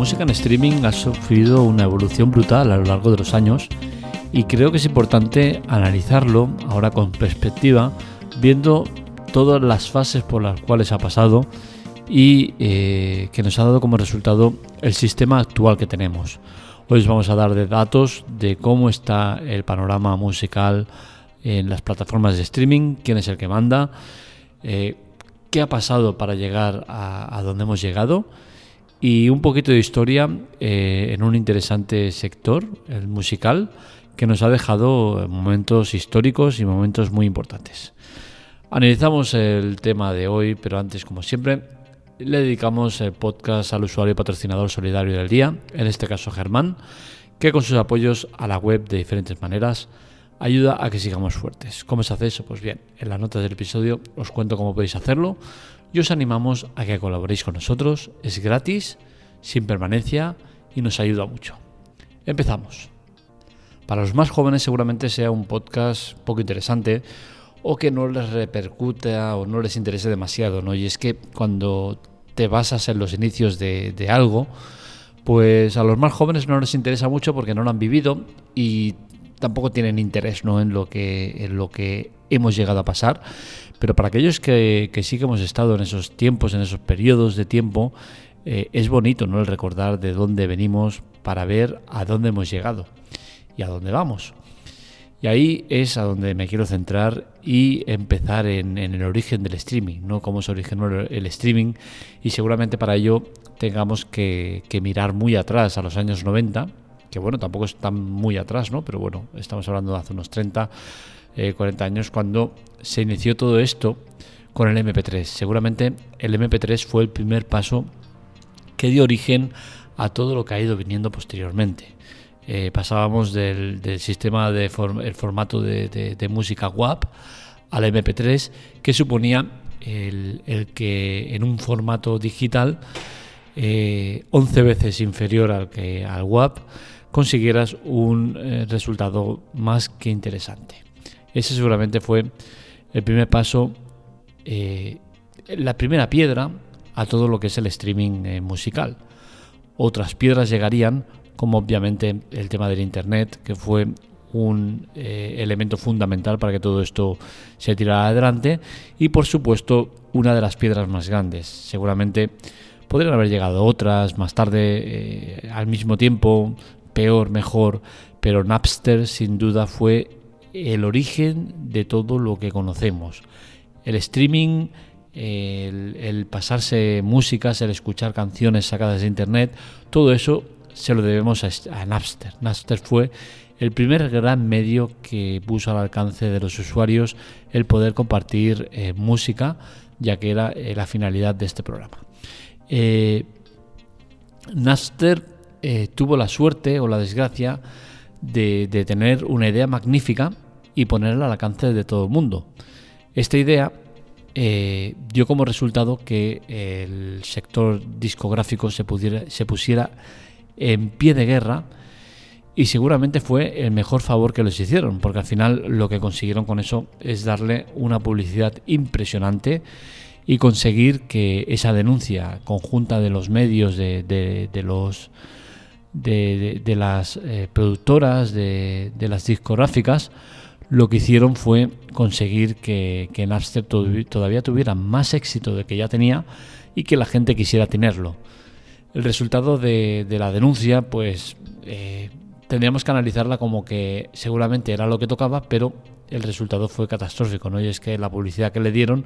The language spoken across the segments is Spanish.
música en streaming ha sufrido una evolución brutal a lo largo de los años y creo que es importante analizarlo ahora con perspectiva, viendo todas las fases por las cuales ha pasado y eh, que nos ha dado como resultado el sistema actual que tenemos. Hoy os vamos a dar de datos de cómo está el panorama musical en las plataformas de streaming, quién es el que manda, eh, qué ha pasado para llegar a, donde hemos llegado y un poquito de historia eh, en un interesante sector, el musical, que nos ha dejado momentos históricos y momentos muy importantes. Analizamos el tema de hoy, pero antes, como siempre, le dedicamos el podcast al usuario patrocinador solidario del día, en este caso Germán, que con sus apoyos a la web de diferentes maneras ayuda a que sigamos fuertes. ¿Cómo se hace eso? Pues bien, en las notas del episodio os cuento cómo podéis hacerlo y os animamos a que colaboréis con nosotros. Es gratis, sin permanencia y nos ayuda mucho. Empezamos. Para los más jóvenes seguramente sea un podcast poco interesante o que no les repercuta o no les interese demasiado, ¿no? Y es que cuando te basas en los inicios de, de algo, pues a los más jóvenes no les interesa mucho porque no lo han vivido y tampoco tienen interés ¿no? en, lo que, en lo que hemos llegado a pasar. Pero para aquellos que, sí que hemos estado en esos tiempos, en esos periodos de tiempo, eh, es bonito ¿no? el recordar de dónde venimos para ver a dónde hemos llegado y a dónde vamos. Y ahí es a donde me quiero centrar y empezar en, el origen del streaming, ¿no? Cómo se originó el, streaming. Y seguramente para ello tengamos que, que mirar muy atrás, a los años 90, que bueno, tampoco es tan muy atrás, ¿no? Pero bueno, estamos hablando de hace unos 30, 40 eh, años cuando se inició todo esto con el MP3. Seguramente el MP3 fue el primer paso que dio origen a todo lo que ha ido viniendo posteriormente. Eh, pasábamos del, sistema de el formato de, música WAP al MP3, que suponía el, que en un formato digital 11 eh, veces inferior al que al WAP consiguieras un eh, resultado más que interesante. Ese seguramente fue el primer paso, eh, la primera piedra a todo lo que es el streaming eh, musical. Otras piedras llegarían, como obviamente el tema del Internet, que fue un elemento fundamental para que todo esto se tirara adelante. Y por supuesto, una de las piedras más grandes. Seguramente podrían haber llegado otras más tarde, al mismo tiempo, peor, mejor, pero Napster sin duda fue el origen de todo lo que conocemos. El streaming, el, pasarse músicas, el escuchar canciones sacadas de internet, todo eso se lo debemos a, Napster. Napster fue el primer gran medio que puso al alcance de los usuarios el poder compartir eh, música, ya que era eh, la finalidad de este programa. Eh, Napster eh, tuvo la suerte o la desgracia de, tener una idea magnífica y ponerla al alcance de todo el mundo. Esta idea eh, dio como resultado que el sector discográfico se, pudiera, se pusiera en pie de guerra y seguramente fue el mejor favor que les hicieron, porque al final lo que consiguieron con eso es darle una publicidad impresionante y conseguir que esa denuncia conjunta de los medios, de los de, las eh, productoras, de, las discográficas, lo que hicieron fue conseguir que, que Napster todavía tuviera más éxito de que ya tenía y que la gente quisiera tenerlo. El resultado de, la denuncia, pues eh, tendríamos que analizarla como que seguramente era lo que tocaba, pero el resultado fue catastrófico, ¿no? Y es que la publicidad que le dieron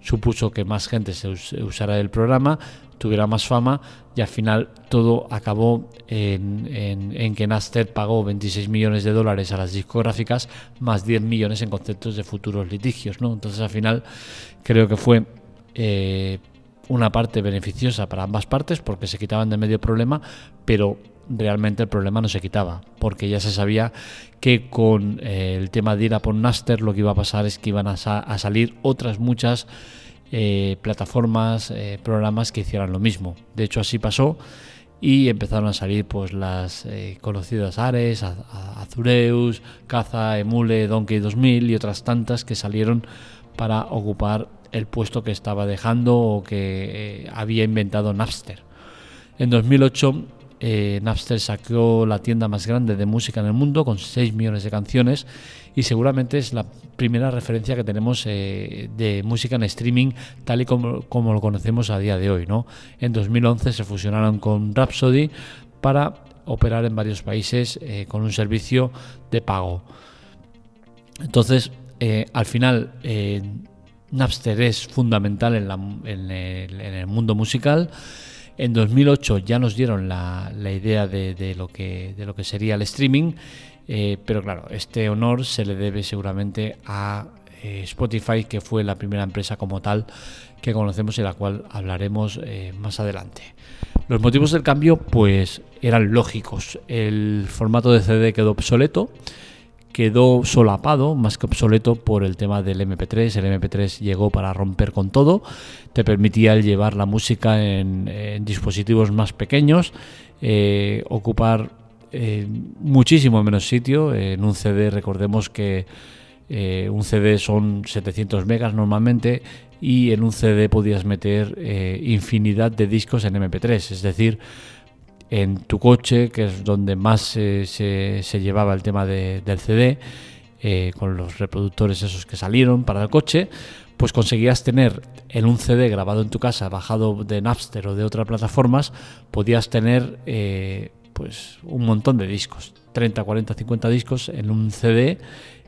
supuso que más gente se usara el programa, tuviera más fama y al final todo acabó en, que Napster pagó 26 millones de dólares a las discográficas más 10 millones en conceptos de futuros litigios, ¿no? Entonces al final creo que fue eh, una parte beneficiosa para ambas partes porque se quitaban de medio problema, pero realmente el problema no se quitaba, porque ya se sabía que con eh, el tema de ir a por Naster lo que iba a pasar es que iban a, salir otras muchas eh, plataformas, eh, programas que hicieran lo mismo. De hecho así pasó y empezaron a salir pues las conocidas Ares, Azureus, Caza, Emule, Donkey 2000 y otras tantas que salieron para ocupar el puesto que estaba dejando o que había inventado Napster. En 2008 eh, Napster sacó la tienda más grande de música en el mundo con 6 millones de canciones y seguramente es la primera referencia que tenemos eh, de música en streaming tal y como, lo conocemos a día de hoy. ¿no? En 2011 se fusionaron con Rhapsody para operar en varios países eh, con un servicio de pago. Entonces, al final, Napster es fundamental en el mundo musical. En 2008 ya nos dieron la, idea de, lo que, sería el streaming, eh, pero claro, este honor se le debe seguramente a eh, Spotify, que fue la primera empresa como tal que conocemos y la cual hablaremos eh, más adelante. Los motivos del cambio pues eran lógicos. El formato de CD quedó obsoleto quedó solapado, más que obsoleto, por el tema del MP3. El MP3 llegó para romper con todo, te permitía llevar la música en, dispositivos más pequeños, eh, ocupar eh, muchísimo menos sitio. En un CD, recordemos que eh, un CD son 700 megas normalmente y en un CD podías meter infinidad de discos en MP3, es decir, en tu coche, que es donde más se, se, llevaba el tema del CD, eh, con los reproductores esos que salieron para el coche, pues conseguías tener en un CD grabado en tu casa, bajado de Napster o de otras plataformas, podías tener eh, pues un montón de discos, 30, 40, 50 discos en un CD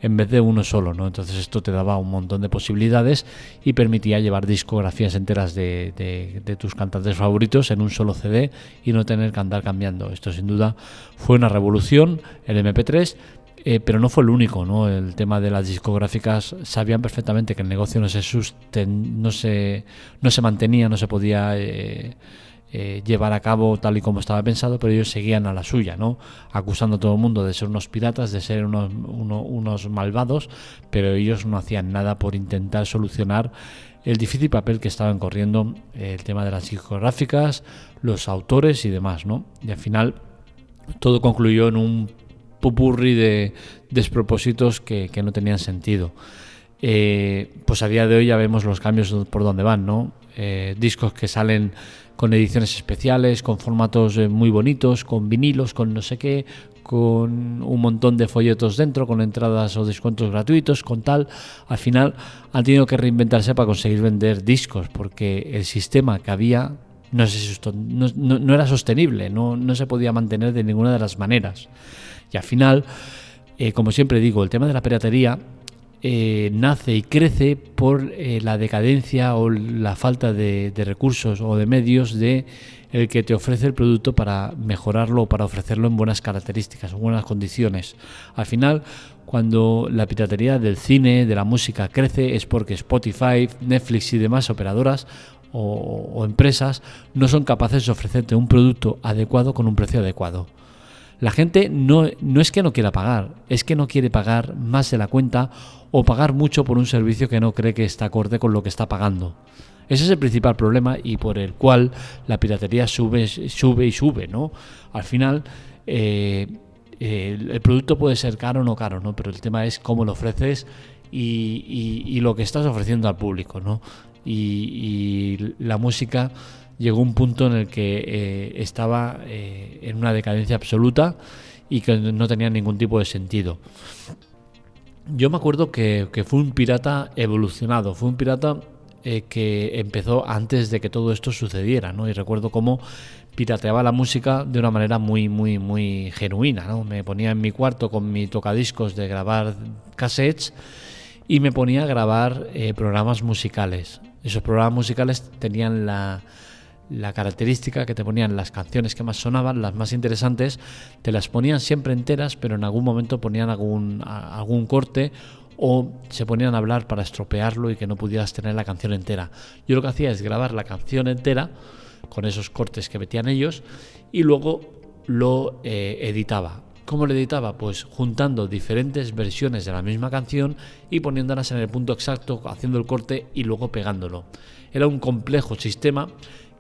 en vez de uno solo, ¿no? Entonces esto te daba un montón de posibilidades y permitía llevar discografías enteras de, tus cantantes favoritos en un solo CD y no tener que andar cambiando. Esto sin duda fue una revolución, el MP3, eh, pero no fue el único, ¿no? El tema de las discográficas sabían perfectamente que el negocio no se no se, no se mantenía, no se podía eh, eh, llevar a cabo tal y como estaba pensado, pero ellos seguían a la suya, ¿no? Acusando a todo el mundo de ser unos piratas, de ser unos, unos malvados, pero ellos no hacían nada por intentar solucionar el difícil papel que estaban corriendo el tema de las discográficas, los autores y demás, ¿no? Y al final todo concluyó en un pupurri de despropósitos que, no tenían sentido. Eh, pues a día de hoy ya vemos los cambios por donde van, ¿no? Eh, discos que salen con ediciones especiales, con formatos eh, muy bonitos, con vinilos, con no sé qué, con un montón de folletos dentro, con entradas o descuentos gratuitos, con tal. Al final han tenido que reinventarse para conseguir vender discos, porque el sistema que había no, no, era sostenible, no, no, se podía mantener de ninguna de las maneras. Y al final, eh, como siempre digo, el tema de la piratería eh, nace y crece por eh, la decadencia o la falta de, recursos o de medios de el que te ofrece el producto para mejorarlo o para ofrecerlo en buenas características, en buenas condiciones. Al final, cuando la piratería del cine, de la música crece, es porque Spotify, Netflix y demás operadoras o, o empresas no son capaces de ofrecerte un producto adecuado con un precio adecuado. La gente no, no es que no quiera pagar, es que no quiere pagar más de la cuenta o pagar mucho por un servicio que no cree que está acorde con lo que está pagando. Ese es el principal problema y por el cual la piratería sube, sube y sube, ¿no? Al final, eh, el, producto puede ser caro o no caro, ¿no? Pero el tema es cómo lo ofreces y, lo que estás ofreciendo al público, ¿no? Y, la música llegó a un punto en el que eh, estaba eh, en una decadencia absoluta y que no tenía ningún tipo de sentido. Yo me acuerdo que, fue un pirata evolucionado, fue un pirata eh, que empezó antes de que todo esto sucediera, ¿no? Y recuerdo cómo pirateaba la música de una manera muy, muy, muy genuina, ¿no? Me ponía en mi cuarto con mi tocadiscos de grabar cassettes y me ponía a grabar eh, programas musicales. Esos programas musicales tenían la, la característica que te ponían las canciones que más sonaban, las más interesantes, te las ponían siempre enteras, pero en algún momento ponían algún, algún corte o se ponían a hablar para estropearlo y que no pudieras tener la canción entera. Yo lo que hacía es grabar la canción entera con esos cortes que metían ellos y luego lo eh, editaba. ¿Cómo lo editaba? Pues juntando diferentes versiones de la misma canción y poniéndolas en el punto exacto, haciendo el corte y luego pegándolo. Era un complejo sistema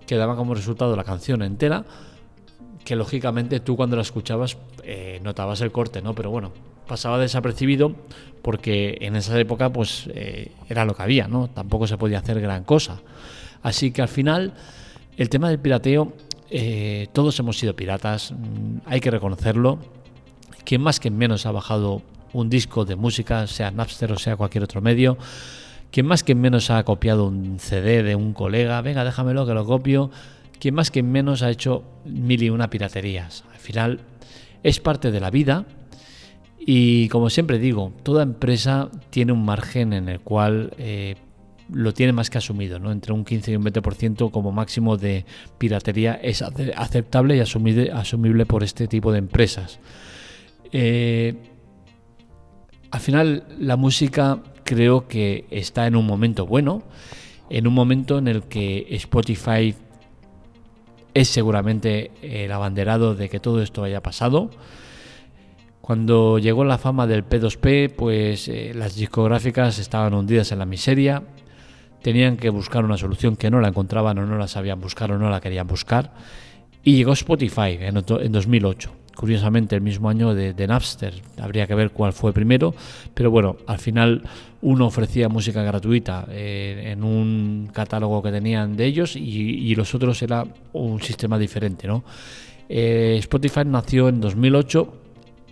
que daba como resultado la canción entera, que lógicamente tú cuando la escuchabas eh, notabas el corte, ¿no? Pero bueno, pasaba desapercibido porque en esa época pues eh, era lo que había, ¿no? Tampoco se podía hacer gran cosa. Así que al final el tema del pirateo eh, todos hemos sido piratas, mm, hay que reconocerlo. Quien más que menos ha bajado un disco de música, sea Napster o sea cualquier otro medio, quien más que menos ha copiado un CD de un colega, venga, déjamelo que lo copio, quien más que menos ha hecho mil y una piraterías. Al final es parte de la vida y como siempre digo, toda empresa tiene un margen en el cual eh, lo tiene más que asumido, ¿no? entre un 15 y un 20% como máximo de piratería es aceptable y asumible, por este tipo de empresas. Eh, al final la música creo que está en un momento bueno, en un momento en el que Spotify es seguramente el abanderado de que todo esto haya pasado. Cuando llegó la fama del P2P, pues eh, las discográficas estaban hundidas en la miseria, tenían que buscar una solución que no la encontraban o no la sabían buscar o no la querían buscar. Y llegó Spotify en, 2008, curiosamente el mismo año de, Napster. Habría que ver cuál fue primero, pero bueno, al final uno ofrecía música gratuita eh, en un catálogo que tenían de ellos y, los otros era un sistema diferente. ¿no? Eh, Spotify nació en 2008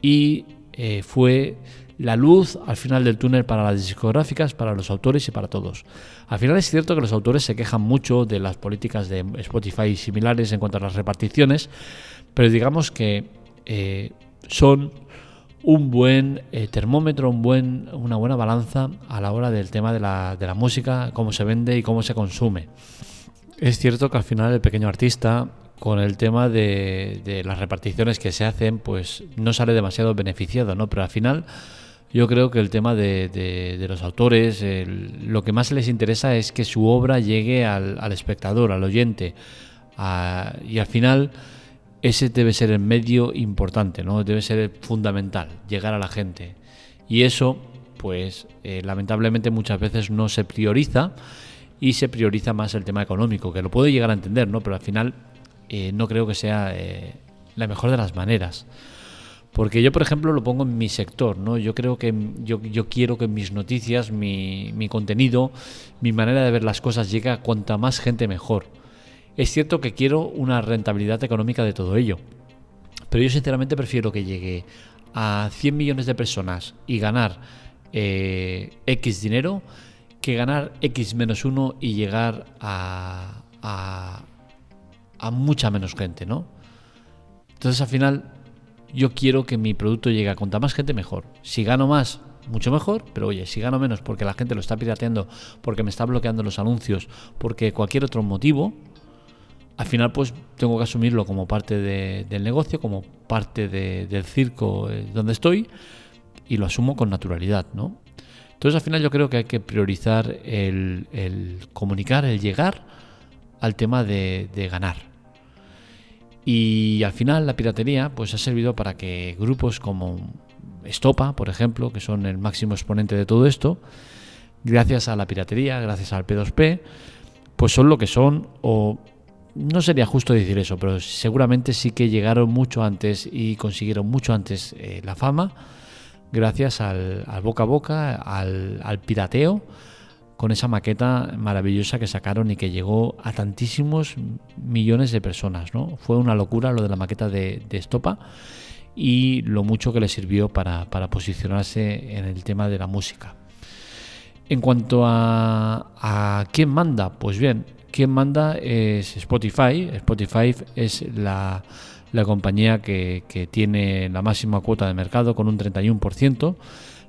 y eh, fue la luz al final del túnel para las discográficas, para los autores y para todos. Al final es cierto que los autores se quejan mucho de las políticas de Spotify similares en cuanto a las reparticiones, pero digamos que eh, son un buen eh, termómetro, un buen, una buena balanza a la hora del tema de la, de la música, cómo se vende y cómo se consume. Es cierto que al final el pequeño artista con el tema de, las reparticiones que se hacen, pues no sale demasiado beneficiado, ¿no? Pero al final yo creo que el tema de, los autores, lo que más les interesa es que su obra llegue al, espectador, al oyente, y al final ese debe ser el medio importante, ¿no? Debe ser fundamental, llegar a la gente. Y eso, pues, eh, lamentablemente muchas veces no se prioriza y se prioriza más el tema económico, que lo puedo llegar a entender, ¿no? Pero al final eh, no creo que sea eh, la mejor de las maneras. Porque yo, por ejemplo, lo pongo en mi sector, ¿no? Yo creo que yo, quiero que mis noticias, mi, mi, contenido, mi manera de ver las cosas llegue a cuanta más gente mejor. Es cierto que quiero una rentabilidad económica de todo ello. Pero yo sinceramente prefiero que llegue a 100 millones de personas y ganar eh, X dinero que ganar X menos uno y llegar a, a, a mucha menos gente, ¿no? Entonces al final yo quiero que mi producto llegue a cuanta más gente mejor. Si gano más, mucho mejor, pero oye, si gano menos porque la gente lo está pirateando, porque me está bloqueando los anuncios, porque cualquier otro motivo, al final pues tengo que asumirlo como parte del negocio, como parte del circo eh, donde estoy y lo asumo con naturalidad, ¿no? Entonces al final yo creo que hay que priorizar el, comunicar, el llegar al tema de ganar. Y al final la piratería pues ha servido para que grupos como Estopa, por ejemplo, que son el máximo exponente de todo esto, gracias a la piratería, gracias al P2P, pues son lo que son o no sería justo decir eso, pero seguramente sí que llegaron mucho antes y consiguieron mucho antes eh, la fama gracias al, boca a boca, al, pirateo con esa maqueta maravillosa que sacaron y que llegó a tantísimos millones de personas. ¿no? Fue una locura lo de la maqueta de, Estopa y lo mucho que le sirvió para, posicionarse en el tema de la música. En cuanto a, quién manda, pues bien, quién manda es Spotify. Spotify es la, compañía que, que, tiene la máxima cuota de mercado con un 31%.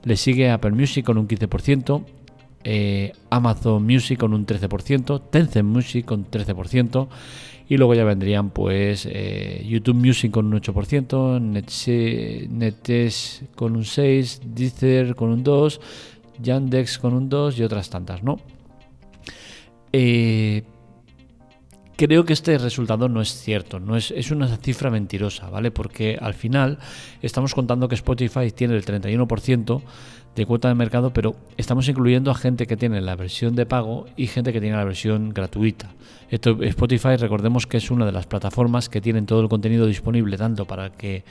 Le sigue Apple Music con un 15%. Eh, Amazon Music con un 13%, Tencent Music con 13%, y luego ya vendrían pues eh, YouTube Music con un 8%, Netes con un 6%, Deezer con un 2%, Yandex con un 2% y otras tantas, ¿no? Eh, creo que este resultado no es cierto, no es, es, una cifra mentirosa, ¿vale? Porque al final estamos contando que Spotify tiene el 31% de cuota de mercado, pero estamos incluyendo a gente que tiene la versión de pago y gente que tiene la versión gratuita. Spotify, recordemos que es una de las plataformas que tienen todo el contenido disponible, tanto para el que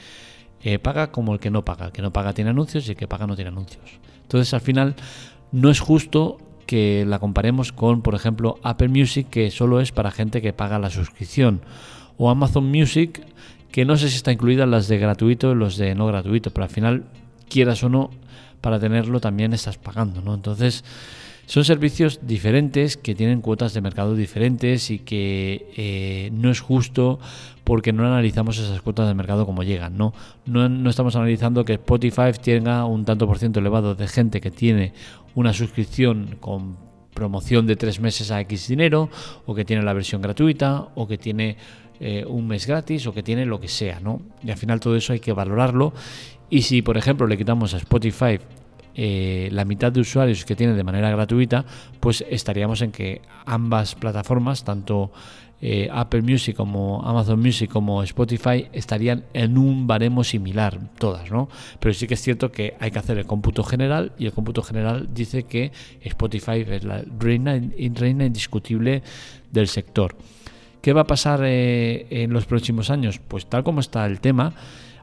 eh, paga como el que no paga. El que no paga tiene anuncios y el que paga no tiene anuncios. Entonces, al final, no es justo que la comparemos con, por ejemplo, Apple Music, que solo es para gente que paga la suscripción o Amazon Music, que no sé si está incluida las de gratuito y los de no gratuito, pero al final, quieras o no, para tenerlo también estás pagando, ¿no? Entonces, son servicios diferentes que tienen cuotas de mercado diferentes y que eh, no es justo porque no analizamos esas cuotas de mercado como llegan. ¿no? No, estamos analizando que Spotify tenga un tanto por ciento elevado de gente que tiene una suscripción con promoción de tres meses a X dinero, o que tiene la versión gratuita, o que tiene eh, un mes gratis, o que tiene lo que sea, ¿no? Y al final todo eso hay que valorarlo. Y si, por ejemplo, le quitamos a Spotify eh, la mitad de usuarios que tiene de manera gratuita, pues estaríamos en que ambas plataformas, tanto eh, Apple Music como Amazon Music como Spotify, estarían en un baremo similar, todas, ¿no? Pero sí que es cierto que hay que hacer el cómputo general y el cómputo general dice que Spotify es la reina, indiscutible del sector. ¿Qué va a pasar eh, en los próximos años? Pues tal como está el tema,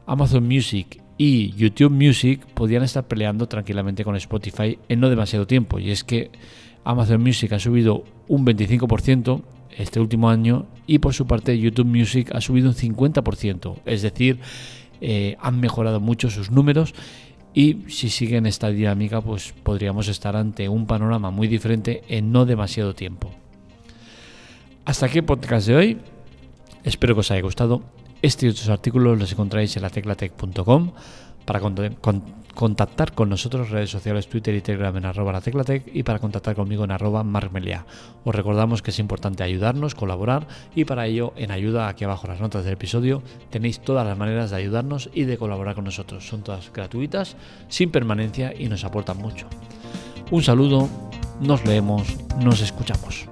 Amazon Music y YouTube Music podían estar peleando tranquilamente con Spotify en no demasiado tiempo. Y es que Amazon Music ha subido un 25% este último año y por su parte YouTube Music ha subido un 50%. Es decir, eh, han mejorado mucho sus números y si siguen esta dinámica pues podríamos estar ante un panorama muy diferente en no demasiado tiempo. Hasta aquí el podcast de hoy. Espero que os haya gustado. Este y otros artículos los encontráis en la teclatec.com para contactar con nosotros redes sociales Twitter y Telegram en arroba la teclatec y para contactar conmigo en arroba marmelia. Os recordamos que es importante ayudarnos, colaborar y para ello en ayuda aquí abajo las notas del episodio tenéis todas las maneras de ayudarnos y de colaborar con nosotros. Son todas gratuitas, sin permanencia y nos aportan mucho. Un saludo, nos leemos, nos escuchamos.